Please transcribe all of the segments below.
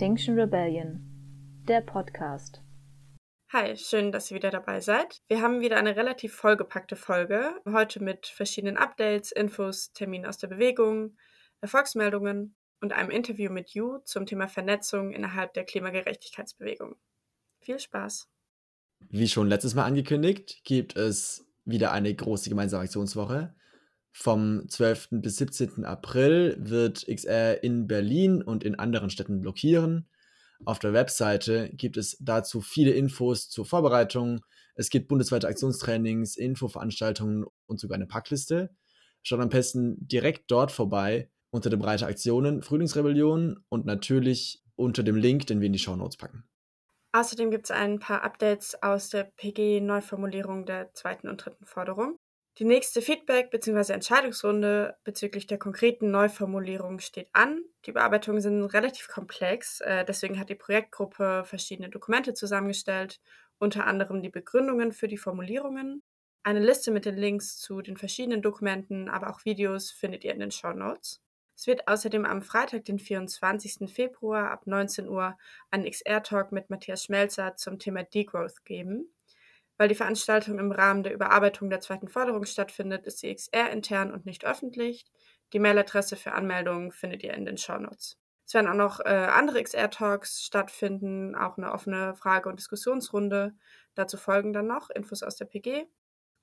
Extinction Rebellion, der Podcast. Hi, schön, dass ihr wieder dabei seid. Wir haben wieder eine relativ vollgepackte Folge. Heute mit verschiedenen Updates, Infos, Terminen aus der Bewegung, Erfolgsmeldungen und einem Interview mit You zum Thema Vernetzung innerhalb der Klimagerechtigkeitsbewegung. Viel Spaß! Wie schon letztes Mal angekündigt, gibt es wieder eine große gemeinsame Aktionswoche. Vom 12. bis 17. April wird XR in Berlin und in anderen Städten blockieren. Auf der Webseite gibt es dazu viele Infos zur Vorbereitung. Es gibt bundesweite Aktionstrainings, Infoveranstaltungen und sogar eine Packliste. Schaut am besten direkt dort vorbei unter dem Reiter Aktionen Frühlingsrebellion und natürlich unter dem Link, den wir in die Show Notes packen. Außerdem gibt es ein paar Updates aus der PG-Neuformulierung der zweiten und dritten Forderung. Die nächste Feedback- bzw. Entscheidungsrunde bezüglich der konkreten Neuformulierung steht an. Die Bearbeitungen sind relativ komplex, äh, deswegen hat die Projektgruppe verschiedene Dokumente zusammengestellt, unter anderem die Begründungen für die Formulierungen. Eine Liste mit den Links zu den verschiedenen Dokumenten, aber auch Videos findet ihr in den Show Notes. Es wird außerdem am Freitag, den 24. Februar ab 19 Uhr einen XR-Talk mit Matthias Schmelzer zum Thema Degrowth geben. Weil die Veranstaltung im Rahmen der Überarbeitung der zweiten Forderung stattfindet, ist sie XR intern und nicht öffentlich. Die Mailadresse für Anmeldungen findet ihr in den Shownotes. Es werden auch noch äh, andere XR-Talks stattfinden, auch eine offene Frage- und Diskussionsrunde. Dazu folgen dann noch Infos aus der PG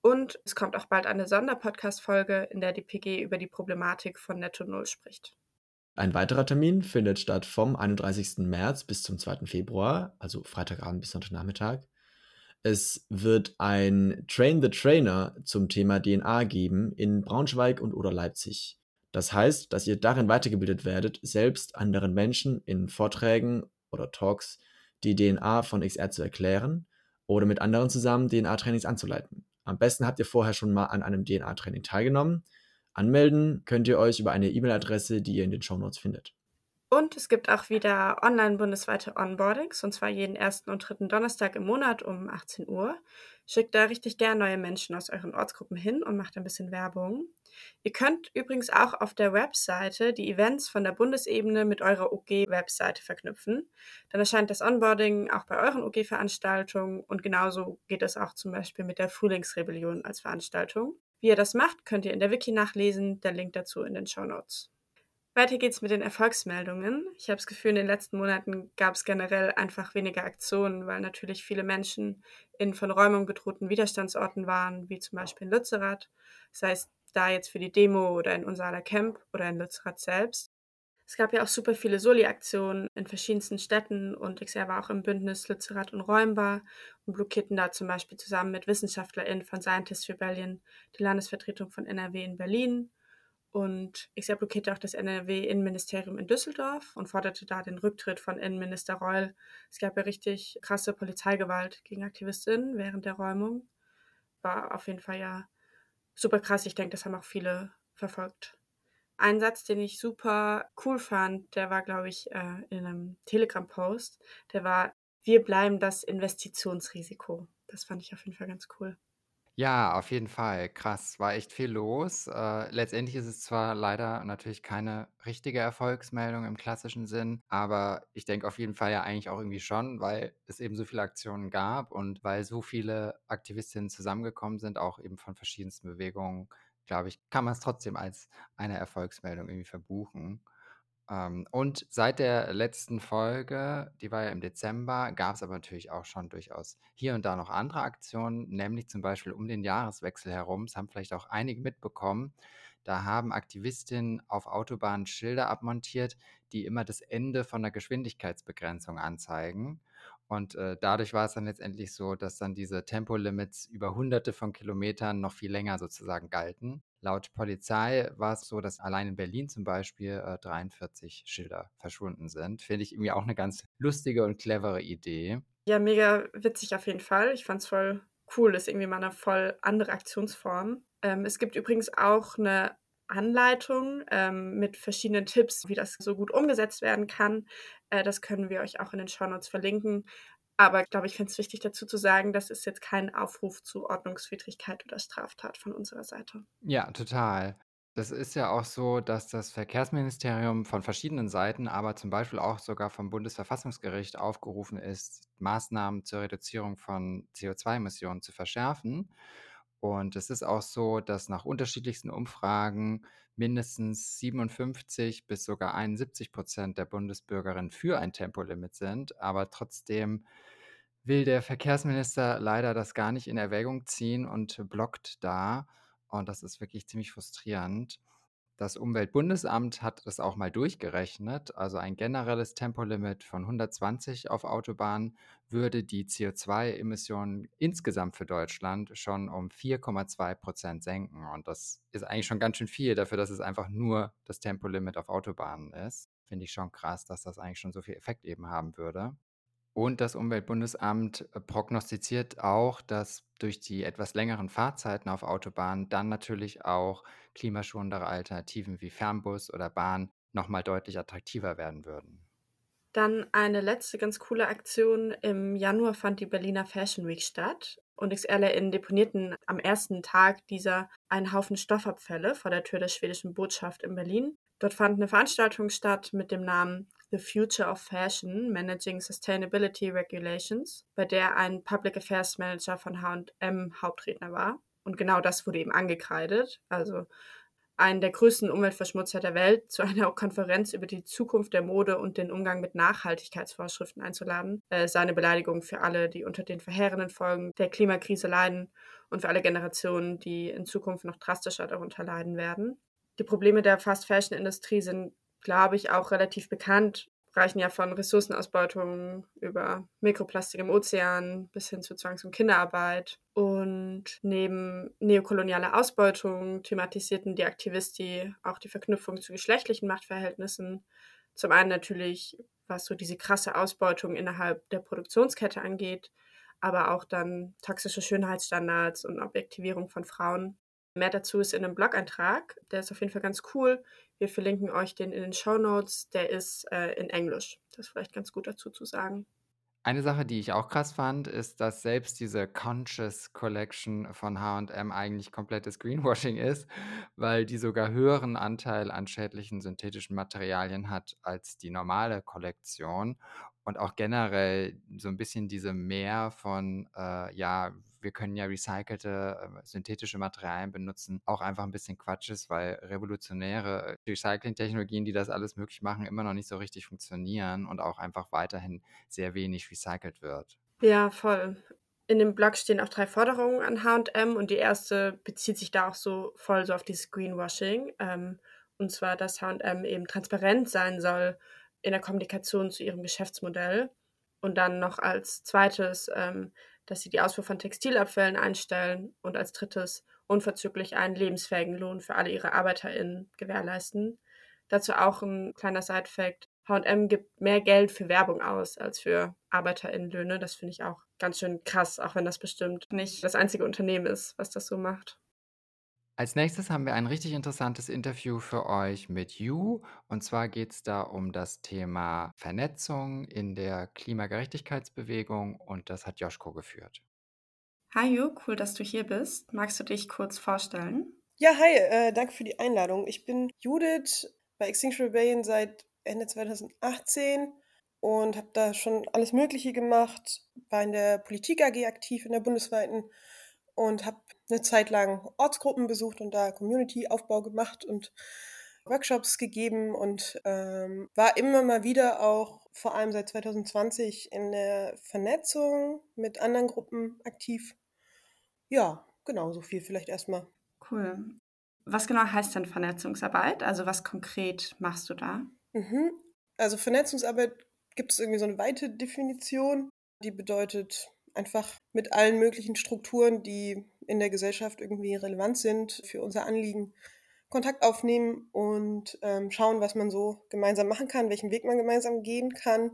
und es kommt auch bald eine Sonderpodcast-Folge, in der die PG über die Problematik von Netto Null spricht. Ein weiterer Termin findet statt vom 31. März bis zum 2. Februar, also Freitagabend bis Sonntagnachmittag. Es wird ein Train the Trainer zum Thema DNA geben in Braunschweig und oder Leipzig. Das heißt, dass ihr darin weitergebildet werdet, selbst anderen Menschen in Vorträgen oder Talks die DNA von XR zu erklären oder mit anderen zusammen DNA-Trainings anzuleiten. Am besten habt ihr vorher schon mal an einem DNA-Training teilgenommen. Anmelden könnt ihr euch über eine E-Mail-Adresse, die ihr in den Show Notes findet. Und es gibt auch wieder online bundesweite Onboardings, und zwar jeden ersten und dritten Donnerstag im Monat um 18 Uhr. Schickt da richtig gern neue Menschen aus euren Ortsgruppen hin und macht ein bisschen Werbung. Ihr könnt übrigens auch auf der Webseite die Events von der Bundesebene mit eurer OG-Webseite verknüpfen. Dann erscheint das Onboarding auch bei euren OG-Veranstaltungen und genauso geht es auch zum Beispiel mit der Frühlingsrebellion als Veranstaltung. Wie ihr das macht, könnt ihr in der Wiki nachlesen, der Link dazu in den Show Notes. Weiter geht's mit den Erfolgsmeldungen. Ich habe das Gefühl, in den letzten Monaten gab es generell einfach weniger Aktionen, weil natürlich viele Menschen in von Räumung bedrohten Widerstandsorten waren, wie zum Beispiel in Lützerath. Das heißt, da jetzt für die Demo oder in unser Camp oder in Lützerath selbst. Es gab ja auch super viele Soli-Aktionen in verschiedensten Städten und ich selber auch im Bündnis Lützerath und Räumbar und blockierten da zum Beispiel zusammen mit WissenschaftlerInnen von Scientist Rebellion die Landesvertretung von NRW in Berlin und ich blockierte auch das NRW-Innenministerium in Düsseldorf und forderte da den Rücktritt von Innenminister Reul. Es gab ja richtig krasse Polizeigewalt gegen Aktivistinnen während der Räumung. War auf jeden Fall ja super krass. Ich denke, das haben auch viele verfolgt. Ein Satz, den ich super cool fand, der war, glaube ich, äh, in einem Telegram-Post. Der war, wir bleiben das Investitionsrisiko. Das fand ich auf jeden Fall ganz cool. Ja, auf jeden Fall. Krass, war echt viel los. Äh, letztendlich ist es zwar leider natürlich keine richtige Erfolgsmeldung im klassischen Sinn, aber ich denke auf jeden Fall ja eigentlich auch irgendwie schon, weil es eben so viele Aktionen gab und weil so viele Aktivistinnen zusammengekommen sind, auch eben von verschiedensten Bewegungen, glaube ich, kann man es trotzdem als eine Erfolgsmeldung irgendwie verbuchen. Ähm, und seit der letzten Folge, die war ja im Dezember, gab es aber natürlich auch schon durchaus hier und da noch andere Aktionen, nämlich zum Beispiel um den Jahreswechsel herum. Das haben vielleicht auch einige mitbekommen. Da haben Aktivistinnen auf Autobahnen Schilder abmontiert, die immer das Ende von der Geschwindigkeitsbegrenzung anzeigen. Und äh, dadurch war es dann letztendlich so, dass dann diese Tempolimits über hunderte von Kilometern noch viel länger sozusagen galten. Laut Polizei war es so, dass allein in Berlin zum Beispiel äh, 43 Schilder verschwunden sind. Finde ich irgendwie auch eine ganz lustige und clevere Idee. Ja, mega witzig auf jeden Fall. Ich fand es voll cool. Das ist irgendwie mal eine voll andere Aktionsform. Ähm, es gibt übrigens auch eine Anleitung ähm, mit verschiedenen Tipps, wie das so gut umgesetzt werden kann. Äh, das können wir euch auch in den Shownotes verlinken. Aber ich glaube, ich finde es wichtig dazu zu sagen, das ist jetzt kein Aufruf zu Ordnungswidrigkeit oder Straftat von unserer Seite. Ja, total. Das ist ja auch so, dass das Verkehrsministerium von verschiedenen Seiten, aber zum Beispiel auch sogar vom Bundesverfassungsgericht aufgerufen ist, Maßnahmen zur Reduzierung von CO2-Emissionen zu verschärfen. Und es ist auch so, dass nach unterschiedlichsten Umfragen mindestens 57 bis sogar 71 Prozent der Bundesbürgerinnen für ein Tempolimit sind. Aber trotzdem will der Verkehrsminister leider das gar nicht in Erwägung ziehen und blockt da. Und das ist wirklich ziemlich frustrierend. Das Umweltbundesamt hat das auch mal durchgerechnet. Also ein generelles Tempolimit von 120 auf Autobahnen würde die CO2-Emissionen insgesamt für Deutschland schon um 4,2 Prozent senken. Und das ist eigentlich schon ganz schön viel dafür, dass es einfach nur das Tempolimit auf Autobahnen ist. Finde ich schon krass, dass das eigentlich schon so viel Effekt eben haben würde. Und das Umweltbundesamt äh, prognostiziert auch, dass durch die etwas längeren Fahrzeiten auf Autobahnen dann natürlich auch klimaschonendere Alternativen wie Fernbus oder Bahn nochmal deutlich attraktiver werden würden. Dann eine letzte ganz coole Aktion. Im Januar fand die Berliner Fashion Week statt und XRLerInnen deponierten am ersten Tag dieser einen Haufen Stoffabfälle vor der Tür der schwedischen Botschaft in Berlin. Dort fand eine Veranstaltung statt mit dem Namen The Future of Fashion Managing Sustainability Regulations, bei der ein Public Affairs Manager von HM Hauptredner war. Und genau das wurde ihm angekreidet. Also einen der größten Umweltverschmutzer der Welt zu einer Konferenz über die Zukunft der Mode und den Umgang mit Nachhaltigkeitsvorschriften einzuladen. Äh, seine Beleidigung für alle, die unter den verheerenden Folgen der Klimakrise leiden und für alle Generationen, die in Zukunft noch drastischer darunter leiden werden. Die Probleme der Fast-Fashion-Industrie sind glaube ich, auch relativ bekannt, reichen ja von Ressourcenausbeutung über Mikroplastik im Ozean bis hin zu Zwangs- und Kinderarbeit. Und neben neokolonialer Ausbeutung thematisierten die Aktivisti auch die Verknüpfung zu geschlechtlichen Machtverhältnissen. Zum einen natürlich, was so diese krasse Ausbeutung innerhalb der Produktionskette angeht, aber auch dann toxische Schönheitsstandards und Objektivierung von Frauen. Mehr dazu ist in einem Blog-Eintrag. Der ist auf jeden Fall ganz cool. Wir verlinken euch den in den Show Notes. Der ist äh, in Englisch. Das ist vielleicht ganz gut dazu zu sagen. Eine Sache, die ich auch krass fand, ist, dass selbst diese Conscious Collection von HM eigentlich komplettes Greenwashing ist, weil die sogar höheren Anteil an schädlichen synthetischen Materialien hat als die normale Kollektion und auch generell so ein bisschen diese Mehr von, äh, ja, wir können ja recycelte, äh, synthetische Materialien benutzen, auch einfach ein bisschen Quatsch ist, weil revolutionäre Recycling-Technologien, die das alles möglich machen, immer noch nicht so richtig funktionieren und auch einfach weiterhin sehr wenig recycelt wird. Ja, voll. In dem Blog stehen auch drei Forderungen an H&M und die erste bezieht sich da auch so voll so auf dieses Greenwashing. Ähm, und zwar, dass H&M eben transparent sein soll in der Kommunikation zu ihrem Geschäftsmodell. Und dann noch als zweites, ähm, dass sie die Ausfuhr von Textilabfällen einstellen. Und als drittes unverzüglich einen lebensfähigen Lohn für alle ihre ArbeiterInnen gewährleisten. Dazu auch ein kleiner Side-Fact. H&M gibt mehr Geld für Werbung aus als für ArbeiterInnenlöhne. Das finde ich auch ganz schön krass, auch wenn das bestimmt nicht das einzige Unternehmen ist, was das so macht. Als nächstes haben wir ein richtig interessantes Interview für euch mit You. Und zwar geht es da um das Thema Vernetzung in der Klimagerechtigkeitsbewegung und das hat Joschko geführt. Hi Ju, cool, dass du hier bist. Magst du dich kurz vorstellen? Ja, hi, äh, danke für die Einladung. Ich bin Judith bei Extinction Rebellion seit Ende 2018 und habe da schon alles Mögliche gemacht, war in der Politik AG aktiv, in der bundesweiten und habe eine Zeit lang Ortsgruppen besucht und da Community-Aufbau gemacht und Workshops gegeben und ähm, war immer mal wieder auch, vor allem seit 2020, in der Vernetzung mit anderen Gruppen aktiv. Ja, genau, so viel vielleicht erstmal. Cool. Was genau heißt denn Vernetzungsarbeit? Also was konkret machst du da? Mhm. Also Vernetzungsarbeit gibt es irgendwie so eine weite Definition, die bedeutet einfach mit allen möglichen Strukturen, die in der Gesellschaft irgendwie relevant sind für unser Anliegen, Kontakt aufnehmen und ähm, schauen, was man so gemeinsam machen kann, welchen Weg man gemeinsam gehen kann.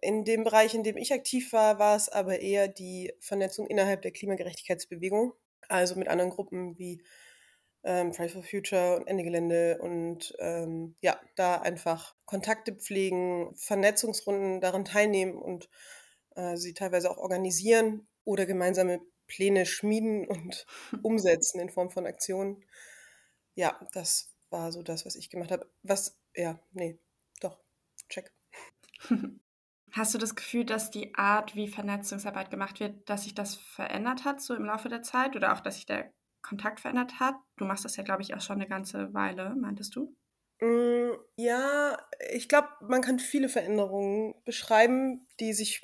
In dem Bereich, in dem ich aktiv war, war es aber eher die Vernetzung innerhalb der Klimagerechtigkeitsbewegung, also mit anderen Gruppen wie ähm, Fridays for Future und Ende Gelände und ähm, ja, da einfach Kontakte pflegen, Vernetzungsrunden daran teilnehmen und äh, sie teilweise auch organisieren oder gemeinsame Pläne schmieden und umsetzen in Form von Aktionen. ja, das war so das, was ich gemacht habe. Was, ja, nee, doch, check. Hast du das Gefühl, dass die Art, wie Vernetzungsarbeit gemacht wird, dass sich das verändert hat, so im Laufe der Zeit? Oder auch, dass sich der Kontakt verändert hat? Du machst das ja, glaube ich, auch schon eine ganze Weile, meintest du? Mm, ja, ich glaube, man kann viele Veränderungen beschreiben, die sich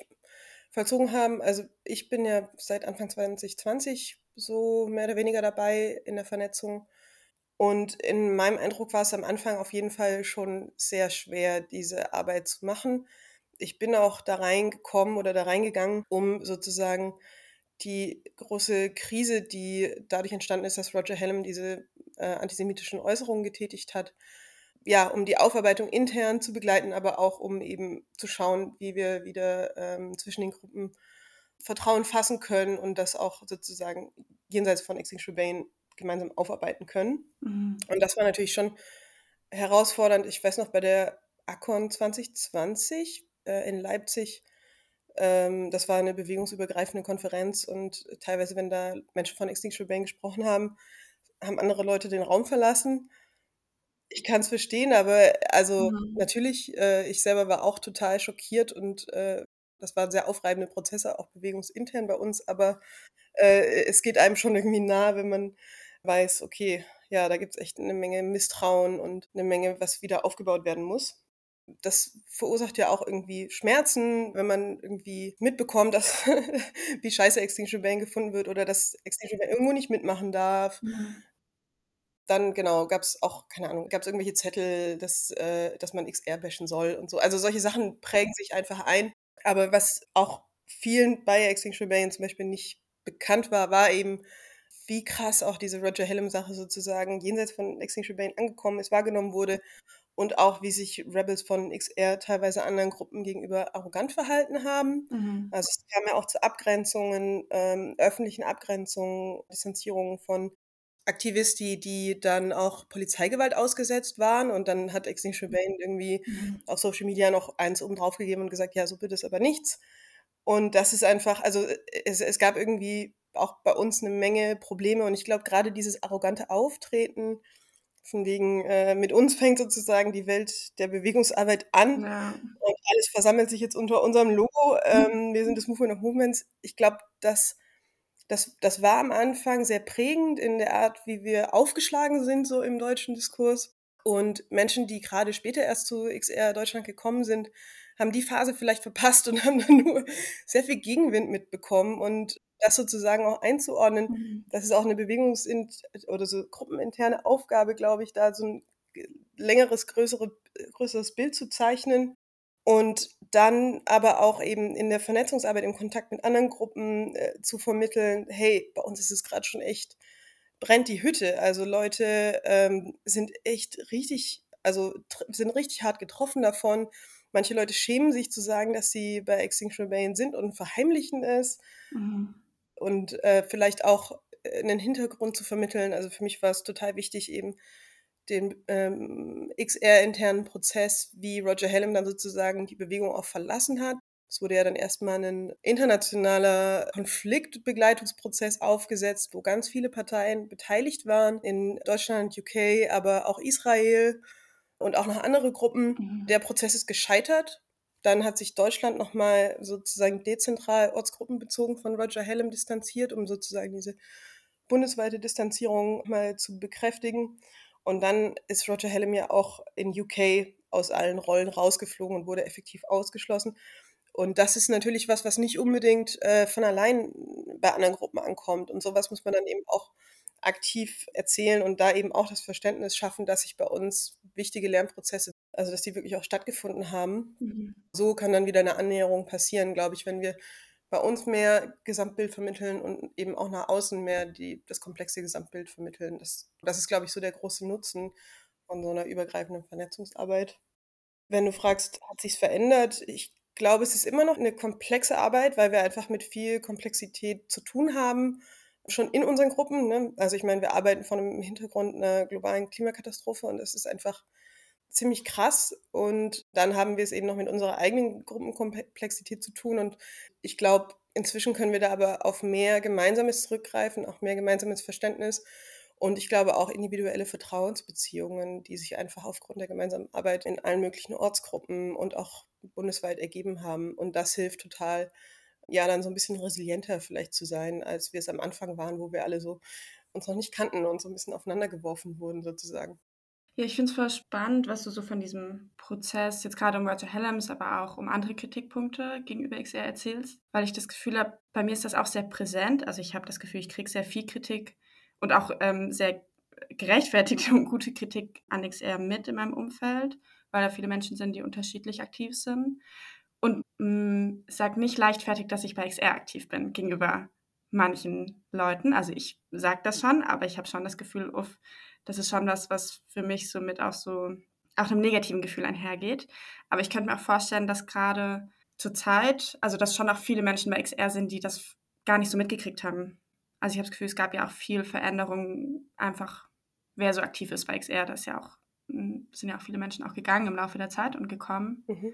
vollzogen haben. Also ich bin ja seit Anfang 2020 so mehr oder weniger dabei in der Vernetzung. Und in meinem Eindruck war es am Anfang auf jeden Fall schon sehr schwer, diese Arbeit zu machen. Ich bin auch da reingekommen oder da reingegangen, um sozusagen die große Krise, die dadurch entstanden ist, dass Roger Hallam diese äh, antisemitischen Äußerungen getätigt hat, ja, um die Aufarbeitung intern zu begleiten, aber auch um eben zu schauen, wie wir wieder ähm, zwischen den Gruppen Vertrauen fassen können und das auch sozusagen jenseits von Extinction Rebellion gemeinsam aufarbeiten können. Mhm. Und das war natürlich schon herausfordernd. Ich weiß noch, bei der ACON 2020 äh, in Leipzig, ähm, das war eine bewegungsübergreifende Konferenz und teilweise, wenn da Menschen von Extinction Rebellion gesprochen haben, haben andere Leute den Raum verlassen. Ich kann es verstehen, aber also mhm. natürlich, äh, ich selber war auch total schockiert und äh, das waren sehr aufreibende Prozesse, auch bewegungsintern bei uns, aber äh, es geht einem schon irgendwie nah, wenn man weiß, okay, ja, da gibt es echt eine Menge Misstrauen und eine Menge, was wieder aufgebaut werden muss. Das verursacht ja auch irgendwie Schmerzen, wenn man irgendwie mitbekommt, dass wie scheiße Extinction Rebellion gefunden wird oder dass Extinction Rebellion irgendwo nicht mitmachen darf. Mhm. Dann, genau, gab es auch, keine Ahnung, gab es irgendwelche Zettel, dass, äh, dass man XR bashen soll und so. Also solche Sachen prägen sich einfach ein. Aber was auch vielen bei Extinction Rebellion zum Beispiel nicht bekannt war, war eben, wie krass auch diese Roger Hallam-Sache sozusagen jenseits von Extinction Rebellion angekommen ist, wahrgenommen wurde und auch wie sich Rebels von XR teilweise anderen Gruppen gegenüber arrogant verhalten haben. Mhm. Also es kam ja auch zu Abgrenzungen, ähm, öffentlichen Abgrenzungen, Distanzierungen von Aktivisti, die dann auch Polizeigewalt ausgesetzt waren und dann hat Extinction Rebellion irgendwie mhm. auf Social Media noch eins oben drauf gegeben und gesagt, ja, so wird es aber nichts. Und das ist einfach, also es, es gab irgendwie auch bei uns eine Menge Probleme und ich glaube gerade dieses arrogante Auftreten, von wegen, äh, mit uns fängt sozusagen die Welt der Bewegungsarbeit an ja. und alles versammelt sich jetzt unter unserem Logo. Ähm, wir sind das Movement of Movements. Ich glaube, das, das, das war am Anfang sehr prägend in der Art, wie wir aufgeschlagen sind, so im deutschen Diskurs. Und Menschen, die gerade später erst zu XR Deutschland gekommen sind, haben die Phase vielleicht verpasst und haben dann nur sehr viel Gegenwind mitbekommen. Und das sozusagen auch einzuordnen, mhm. das ist auch eine Bewegungs- oder so gruppeninterne Aufgabe, glaube ich, da so ein längeres, größere, größeres Bild zu zeichnen und dann aber auch eben in der Vernetzungsarbeit, im Kontakt mit anderen Gruppen äh, zu vermitteln, hey, bei uns ist es gerade schon echt, brennt die Hütte. Also Leute ähm, sind echt richtig, also sind richtig hart getroffen davon. Manche Leute schämen sich zu sagen, dass sie bei Extinction Rebellion sind und verheimlichen es. Mhm und äh, vielleicht auch äh, einen Hintergrund zu vermitteln. Also für mich war es total wichtig, eben den ähm, XR-internen Prozess, wie Roger Hallam dann sozusagen die Bewegung auch verlassen hat. Es wurde ja dann erstmal ein internationaler Konfliktbegleitungsprozess aufgesetzt, wo ganz viele Parteien beteiligt waren, in Deutschland, UK, aber auch Israel und auch noch andere Gruppen. Mhm. Der Prozess ist gescheitert dann hat sich Deutschland nochmal sozusagen dezentral ortsgruppenbezogen von Roger Hallam distanziert, um sozusagen diese bundesweite Distanzierung mal zu bekräftigen. Und dann ist Roger Hallam ja auch in UK aus allen Rollen rausgeflogen und wurde effektiv ausgeschlossen. Und das ist natürlich was, was nicht unbedingt äh, von allein bei anderen Gruppen ankommt. Und sowas muss man dann eben auch aktiv erzählen und da eben auch das Verständnis schaffen, dass sich bei uns wichtige Lernprozesse, also dass die wirklich auch stattgefunden haben. Mhm. So kann dann wieder eine Annäherung passieren, glaube ich, wenn wir bei uns mehr Gesamtbild vermitteln und eben auch nach außen mehr die, das komplexe Gesamtbild vermitteln. Das, das ist, glaube ich, so der große Nutzen von so einer übergreifenden Vernetzungsarbeit. Wenn du fragst, hat sich verändert? Ich glaube, es ist immer noch eine komplexe Arbeit, weil wir einfach mit viel Komplexität zu tun haben schon in unseren Gruppen. Ne? Also ich meine, wir arbeiten vor einem Hintergrund einer globalen Klimakatastrophe und es ist einfach ziemlich krass. Und dann haben wir es eben noch mit unserer eigenen Gruppenkomplexität zu tun. Und ich glaube, inzwischen können wir da aber auf mehr Gemeinsames zurückgreifen, auch mehr gemeinsames Verständnis Und ich glaube auch individuelle Vertrauensbeziehungen, die sich einfach aufgrund der gemeinsamen Arbeit in allen möglichen Ortsgruppen und auch bundesweit ergeben haben. Und das hilft total, ja, dann so ein bisschen resilienter vielleicht zu sein, als wir es am Anfang waren, wo wir alle so uns noch nicht kannten und so ein bisschen aufeinander geworfen wurden sozusagen. Ja, ich finde es voll spannend, was du so von diesem Prozess jetzt gerade um Roger Helms, aber auch um andere Kritikpunkte gegenüber XR erzählst, weil ich das Gefühl habe, bei mir ist das auch sehr präsent. Also ich habe das Gefühl, ich kriege sehr viel Kritik und auch ähm, sehr gerechtfertigte und gute Kritik an XR mit in meinem Umfeld, weil da viele Menschen sind, die unterschiedlich aktiv sind. Und mh, sag nicht leichtfertig, dass ich bei XR aktiv bin gegenüber manchen Leuten. Also ich sage das schon, aber ich habe schon das Gefühl, uff, das ist schon was, was für mich so mit auch so auch einem negativen Gefühl einhergeht. Aber ich könnte mir auch vorstellen, dass gerade zur Zeit, also dass schon auch viele Menschen bei XR sind, die das gar nicht so mitgekriegt haben. Also ich habe das Gefühl, es gab ja auch viel Veränderung, einfach wer so aktiv ist bei XR. Da ist ja auch, hm, sind ja auch viele Menschen auch gegangen im Laufe der Zeit und gekommen. Mhm.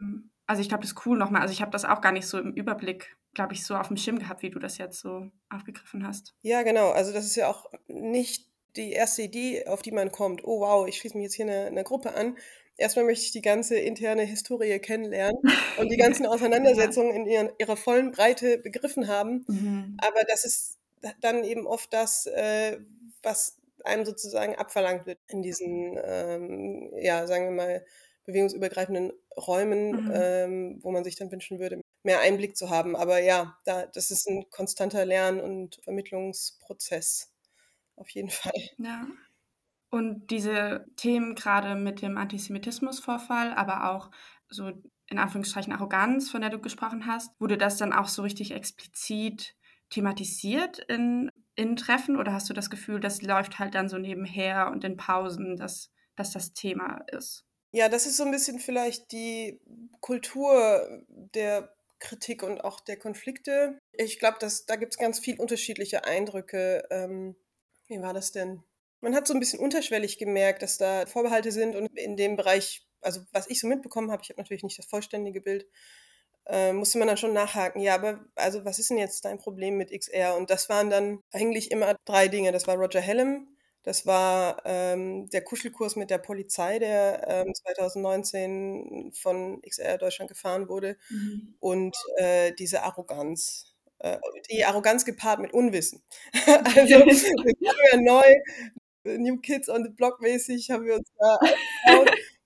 Ähm, also ich glaube, das ist cool nochmal. Also ich habe das auch gar nicht so im Überblick, glaube ich, so auf dem Schirm gehabt, wie du das jetzt so aufgegriffen hast. Ja, genau. Also das ist ja auch nicht die erste Idee, auf die man kommt, oh wow, ich schließe mich jetzt hier eine, eine Gruppe an. Erstmal möchte ich die ganze interne Historie kennenlernen und die ganzen Auseinandersetzungen in ihren, ihrer vollen Breite begriffen haben. Mhm. Aber das ist dann eben oft das, äh, was einem sozusagen abverlangt wird in diesen, ähm, ja, sagen wir mal, bewegungsübergreifenden Räumen, mhm. ähm, wo man sich dann wünschen würde, mehr Einblick zu haben. Aber ja, da, das ist ein konstanter Lern- und Vermittlungsprozess auf jeden Fall. Ja. Und diese Themen gerade mit dem Antisemitismusvorfall, aber auch so in Anführungsstrichen Arroganz, von der du gesprochen hast, wurde das dann auch so richtig explizit thematisiert in, in Treffen oder hast du das Gefühl, das läuft halt dann so nebenher und in Pausen, dass, dass das Thema ist? Ja, das ist so ein bisschen vielleicht die Kultur der Kritik und auch der Konflikte. Ich glaube, da gibt es ganz viel unterschiedliche Eindrücke. Ähm, wie war das denn? Man hat so ein bisschen unterschwellig gemerkt, dass da Vorbehalte sind und in dem Bereich, also was ich so mitbekommen habe, ich habe natürlich nicht das vollständige Bild, äh, musste man dann schon nachhaken. Ja, aber also was ist denn jetzt dein Problem mit XR? Und das waren dann eigentlich immer drei Dinge. Das war Roger Hellem, das war ähm, der Kuschelkurs mit der Polizei, der ähm, 2019 von XR Deutschland gefahren wurde. Mhm. Und äh, diese Arroganz die Arroganz gepaart mit Unwissen. also wir ja neu, New Kids on the Block mäßig, haben wir uns da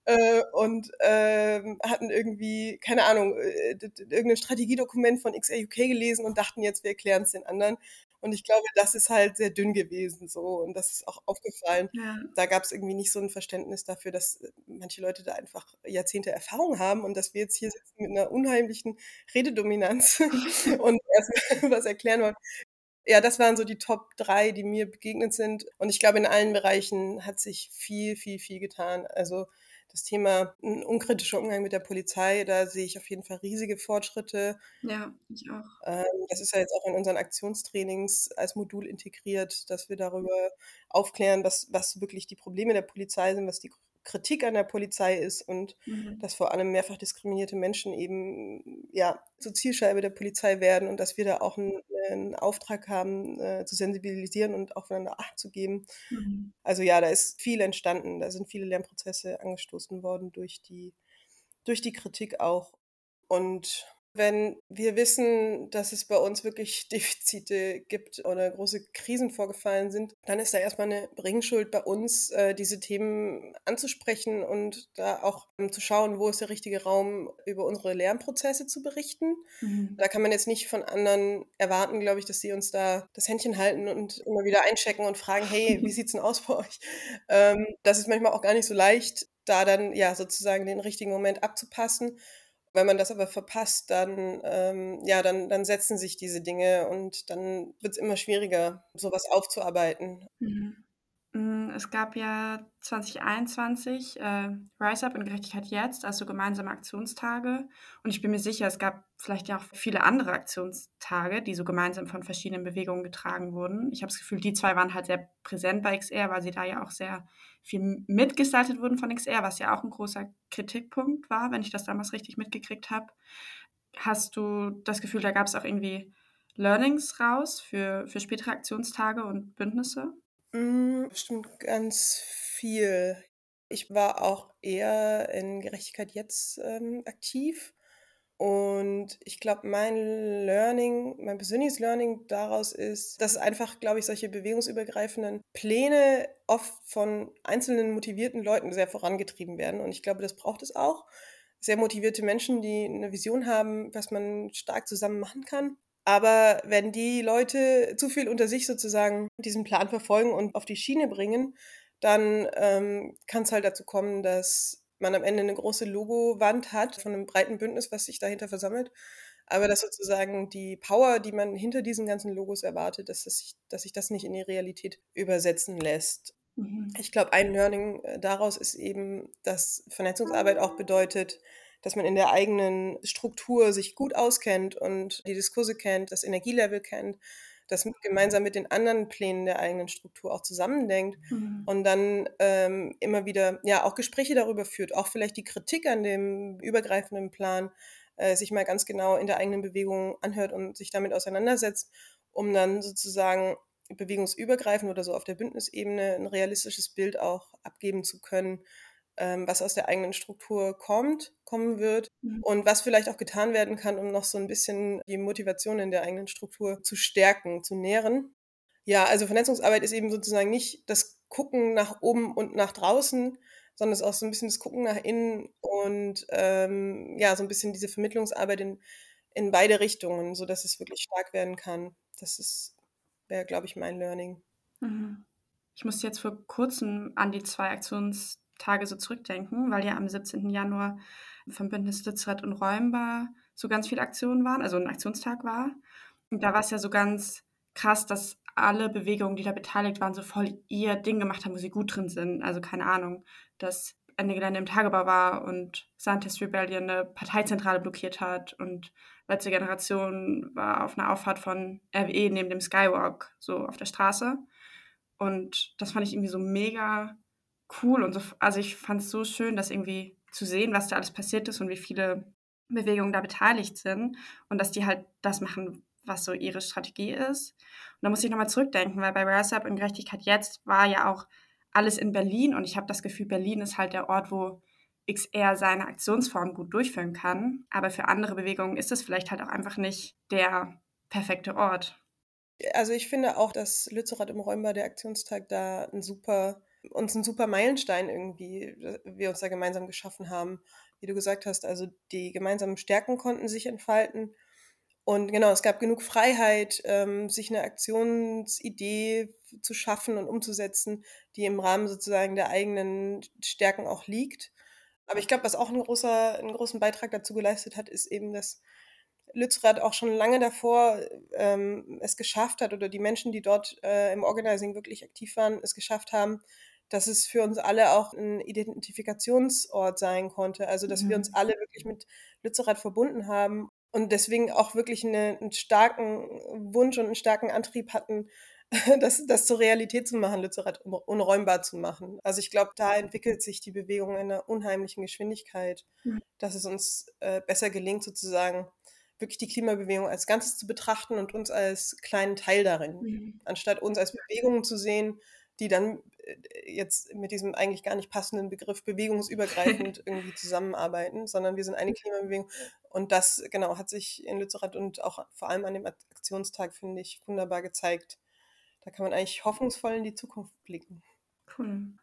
äh, und äh, hatten irgendwie, keine Ahnung, äh, irgendein Strategiedokument von XAUK gelesen und dachten jetzt, wir erklären es den anderen. Und ich glaube, das ist halt sehr dünn gewesen so und das ist auch aufgefallen. Ja. Da gab es irgendwie nicht so ein Verständnis dafür, dass äh, manche Leute da einfach Jahrzehnte Erfahrung haben und dass wir jetzt hier sitzen mit einer unheimlichen Rededominanz und erstmal was erklären wollen. Ja, das waren so die Top drei, die mir begegnet sind. Und ich glaube, in allen Bereichen hat sich viel, viel, viel getan. Also das Thema ein unkritischer Umgang mit der Polizei, da sehe ich auf jeden Fall riesige Fortschritte. Ja, ich auch. Ähm, das ist ja jetzt auch in unseren Aktionstrainings als Modul integriert, dass wir darüber aufklären, was, was wirklich die Probleme der Polizei sind, was die Kritik an der Polizei ist und mhm. dass vor allem mehrfach diskriminierte Menschen eben ja zur Zielscheibe der Polizei werden und dass wir da auch einen, einen Auftrag haben, äh, zu sensibilisieren und aufeinander Acht zu geben. Mhm. Also ja, da ist viel entstanden, da sind viele Lernprozesse angestoßen worden durch die, durch die Kritik auch. Und wenn wir wissen, dass es bei uns wirklich Defizite gibt oder große Krisen vorgefallen sind, dann ist da erstmal eine Bringschuld bei uns, äh, diese Themen anzusprechen und da auch ähm, zu schauen, wo ist der richtige Raum, über unsere Lernprozesse zu berichten. Mhm. Da kann man jetzt nicht von anderen erwarten, glaube ich, dass sie uns da das Händchen halten und immer wieder einchecken und fragen, hey, wie sieht's denn aus bei euch? Ähm, das ist manchmal auch gar nicht so leicht, da dann ja sozusagen den richtigen Moment abzupassen. Wenn man das aber verpasst, dann, ähm, ja, dann, dann setzen sich diese Dinge und dann wird es immer schwieriger, sowas aufzuarbeiten. Mhm. Mm, es gab ja 2021 äh, Rise Up und Gerechtigkeit jetzt, also gemeinsame Aktionstage. Und ich bin mir sicher, es gab vielleicht ja auch viele andere Aktionstage, die so gemeinsam von verschiedenen Bewegungen getragen wurden. Ich habe das Gefühl, die zwei waren halt sehr präsent bei XR, weil sie da ja auch sehr viel mitgestaltet wurden von XR, was ja auch ein großer Kritikpunkt war, wenn ich das damals richtig mitgekriegt habe. Hast du das Gefühl, da gab es auch irgendwie Learnings raus für, für spätere Aktionstage und Bündnisse? Hm, bestimmt ganz viel. Ich war auch eher in Gerechtigkeit jetzt, ähm, aktiv und ich glaube, mein Learning mein persönliches Learning daraus ist, dass einfach, glaube ich, solche bewegungsübergreifenden Pläne oft von einzelnen motivierten Leuten sehr vorangetrieben werden und ich glaube, das braucht es auch. Sehr motivierte Menschen, die 'ne Vision haben, was man stark zusammen machen kann. Aber wenn die Leute zu viel unter sich sozusagen diesen Plan verfolgen und auf die Schiene bringen, dann, ähm, kann's halt dazu kommen, dass man am Ende 'ne große Logowand hat von 'nem breiten Bündnis, was sich dahinter versammelt, aber dass sozusagen die Power, die man hinter diesen ganzen Logos erwartet, dass das sich dass sich das nicht in die Realität übersetzen lässt. Mhm. Ich glaube, ein Learning, äh, daraus ist eben, dass Vernetzungsarbeit auch bedeutet, dass man in der eigenen Struktur sich gut auskennt und die Diskurse kennt, das Energielevel kennt, das m gemeinsam mit den anderen Plänen der eigenen Struktur auch zusammendenkt Mhm. und dann, ähm, immer wieder, ja, auch Gespräche darüber führt, auch vielleicht die Kritik an dem übergreifenden Plan, äh, sich mal ganz genau in der eigenen Bewegung anhört und sich damit auseinandersetzt, um dann sozusagen bewegungsübergreifend oder so auf der Bündnisebene 'n realistisches Bild auch abgeben zu können, ähm, was aus der eigenen Struktur kommt kommen wird Mhm. und was vielleicht auch getan werden kann, um noch so 'n bisschen die Motivation in der eigenen Struktur zu stärken, zu nähren. Ja, also Vernetzungsarbeit ist eben sozusagen nicht das Gucken nach oben und nach draußen, sondern ist auch so 'n bisschen das Gucken nach innen und, ähm, ja, so 'n bisschen diese Vermittlungsarbeit in in beide Richtungen, sodass es wirklich stark werden kann. Das ist wäre, glaube ich, mein Learning. Mhm. Ich musste jetzt vor Kurzem an die 2 Aktionstage so zurückdenken, weil ja am 17. Januar vom Bündnis Lützerath unräumbar so ganz viele Aktionen waren, also 'n Aktionstag war. Und da war's ja so ganz krass, dass alle Bewegungen, die da beteiligt waren, so voll ihr Ding gemacht haben, wo sie gut drin sind. Also, keine Ahnung, dass Ende Gelände im Tagebau war und Scientist Rebellion 'ne Parteizentrale blockiert hat und Letzte Generation war auf 'ner Auffahrt von RWE neben dem Skywalk, so auf der Straße. Und das fand ich irgendwie so mega cool und so also, ich fand's so schön, das irgendwie zu sehen, was da alles passiert ist und wie viele Bewegungen da beteiligt sind und dass die halt das machen, was so ihre Strategie ist. Und da musste ich noch mal zurückdenken, weil bei Rise Up und Gerechtigkeit jetzt war ja auch alles in Berlin und ich habe das Gefühl, Berlin ist halt der Ort, wo XR seine Aktionsform gut durchführen kann. Aber für andere Bewegungen ist es vielleicht halt auch einfach nicht der perfekte Ort. Also, ich finde auch, dass Lützerath unräumbar, der Aktionstag da 'n super uns 'n super Meilenstein irgendwie wir uns da gemeinsam geschaffen haben. Wie du gesagt hast, also, die gemeinsamen Stärken konnten sich entfalten. Und genau, es gab genug Freiheit, ähm, sich 'ne Aktionsidee zu schaffen und umzusetzen, die im Rahmen sozusagen der eigenen Stärken auch liegt. Aber ich glaube, was auch 'n großer 'n großen Beitrag dazu geleistet hat, ist eben, dass Lützerath auch schon lange davor, ähm, es geschafft hat oder die Menschen, die dort, äh, im Organizing wirklich aktiv waren, es geschafft haben, dass es für uns alle auch 'n Identifikationsort sein konnte. Also, dass wir uns Mhm. alle wirklich mit Lützerath verbunden haben und deswegen auch wirklich 'ne 'n starken Wunsch und 'n starken Antrieb hatten, das das zur Realität zu machen, Lützerath un unräumbar zu machen. Also, ich glaube, da entwickelt sich die Bewegung in 'ner unheimlichen Geschwindigkeit, Mhm. dass es uns, äh, besser gelingt, sozusagen wirklich die Klimabewegung als Ganzes zu betrachten und uns als kleinen Teil darin, Mhm. anstatt uns als Bewegungen zu sehen, die dann, äh, jetzt mit diesem eigentlich gar nicht passenden Begriff bewegungsübergreifend irgendwie zusammenarbeiten, sondern wir sind eine Klimabewegung. Und das, genau, hat sich in Lützerath und auch vor allem an dem Ak Aktionstag, finde ich, wunderbar gezeigt. Da kann man eigentlich hoffnungsvoll in die Zukunft blicken. Cool.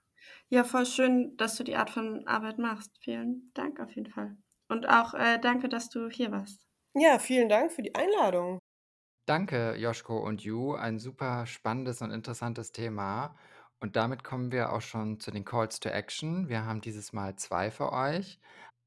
Ja, voll schön, dass du die Art von Arbeit machst. Vielen Dank auf jeden Fall. Und auch, äh, danke, dass du hier warst. Ja, vielen Dank für die Einladung. Danke, Joschko und Ju. Ein super spannendes und interessantes Thema. Und damit kommen wir auch schon zu den Calls to Action. Wir haben dieses Mal 2 für euch.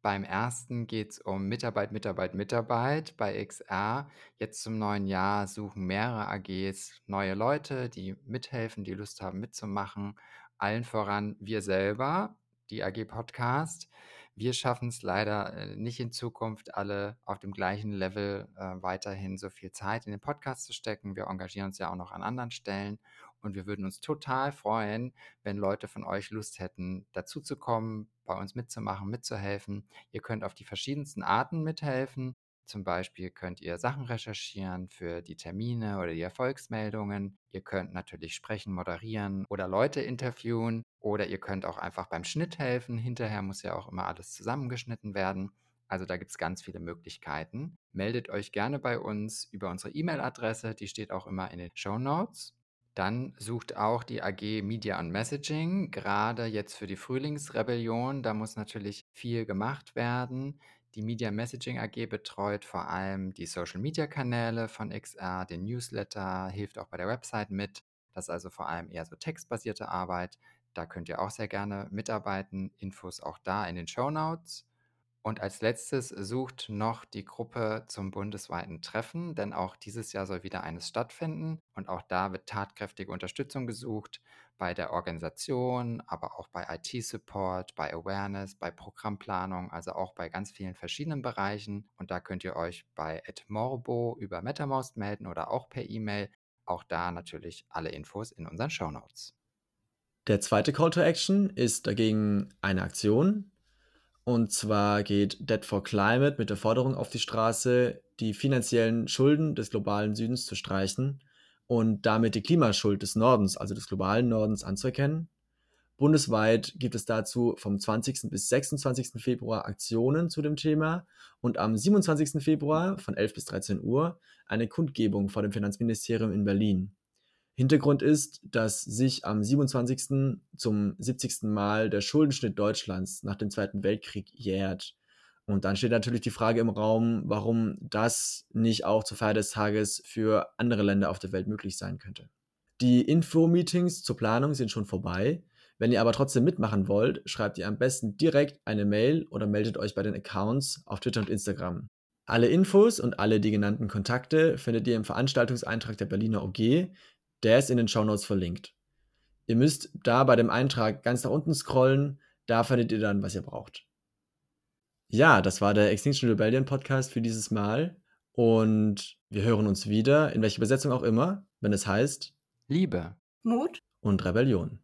Beim ersten geht's um Mitarbeit, Mitarbeit, Mitarbeit bei XR. Jetzt zum neuen Jahr suchen mehrere AGs neue Leute, die mithelfen, die Lust haben mitzumachen. Allen voran wir selber, die AG Podcast. Wir schaffen's leider, äh, nicht in Zukunft alle auf dem gleichen Level, äh, weiterhin so viel Zeit in den Podcast zu stecken. Wir engagieren uns ja auch noch an anderen Stellen und wir würden uns total freuen, wenn Leute von euch Lust hätten, dazuzukommen, bei uns mitzumachen, mitzuhelfen. Ihr könnt auf die verschiedensten Arten mithelfen. Zum Beispiel könnt ihr Sachen recherchieren für die Termine oder die Erfolgsmeldungen. Ihr könnt natürlich sprechen, moderieren oder Leute interviewen. Oder ihr könnt auch einfach beim Schnitt helfen. Hinterher muss ja auch immer alles zusammengeschnitten werden. Also da gibt es ganz viele Möglichkeiten. Meldet euch gerne bei uns über unsere E-Mail-Adresse. Die steht auch immer in den Show Notes. Dann sucht auch die AG Media und Messaging, gerade jetzt für die Frühlingsrebellion. Da muss natürlich viel gemacht werden. Die Media Messaging AG betreut vor allem die Social-Media-Kanäle von XR, den Newsletter, hilft auch bei der Website mit. Das ist also vor allem eher so textbasierte Arbeit. Da könnt ihr auch sehr gerne mitarbeiten. Infos auch da in den Show Notes. Und als letztes sucht noch die Gruppe zum bundesweiten Treffen, denn auch dieses Jahr soll wieder eines stattfinden. Und auch da wird tatkräftige Unterstützung gesucht bei der Organisation, aber auch bei IT-Support, bei Awareness, bei Programmplanung, also auch bei ganz vielen verschiedenen Bereichen. Und da könnt ihr euch bei Morbo über MetaMost melden oder auch per E-Mail. Auch da natürlich alle Infos in unseren Show Notes. Der zweite Call to Action ist dagegen eine Aktion, und zwar geht Dead for Climate mit der Forderung auf die Straße, die finanziellen Schulden des globalen Südens zu streichen und damit die Klimaschuld des Nordens, also des globalen Nordens, anzuerkennen. Bundesweit gibt es dazu vom 20. bis 26. Februar Aktionen zu dem Thema und am 27. Februar von 11 bis 13 Uhr eine Kundgebung vor dem Finanzministerium in Berlin. Hintergrund ist, dass sich am 27. zum 70. Mal der Schuldenschnitt Deutschlands nach dem Zweiten Weltkrieg jährt. Und dann steht natürlich die Frage im Raum, warum das nicht auch zur Feier des Tages für andere Länder auf der Welt möglich sein könnte. Die Info-Meetings zur Planung sind schon vorbei. Wenn ihr aber trotzdem mitmachen wollt, schreibt ihr am besten direkt eine Mail oder meldet euch bei den Accounts auf Twitter und Instagram. Alle Infos und alle die genannten Kontakte findet ihr im Veranstaltungseintrag der Berliner OG, der ist in den Shownotes verlinkt. Ihr müsst da bei dem Eintrag ganz nach unten scrollen, da findet ihr dann, was ihr braucht. Ja, das war der Extinction Rebellion Podcast für dieses Mal und wir hören uns wieder, in welcher Besetzung auch immer, wenn es heißt Liebe, Mut und Rebellion.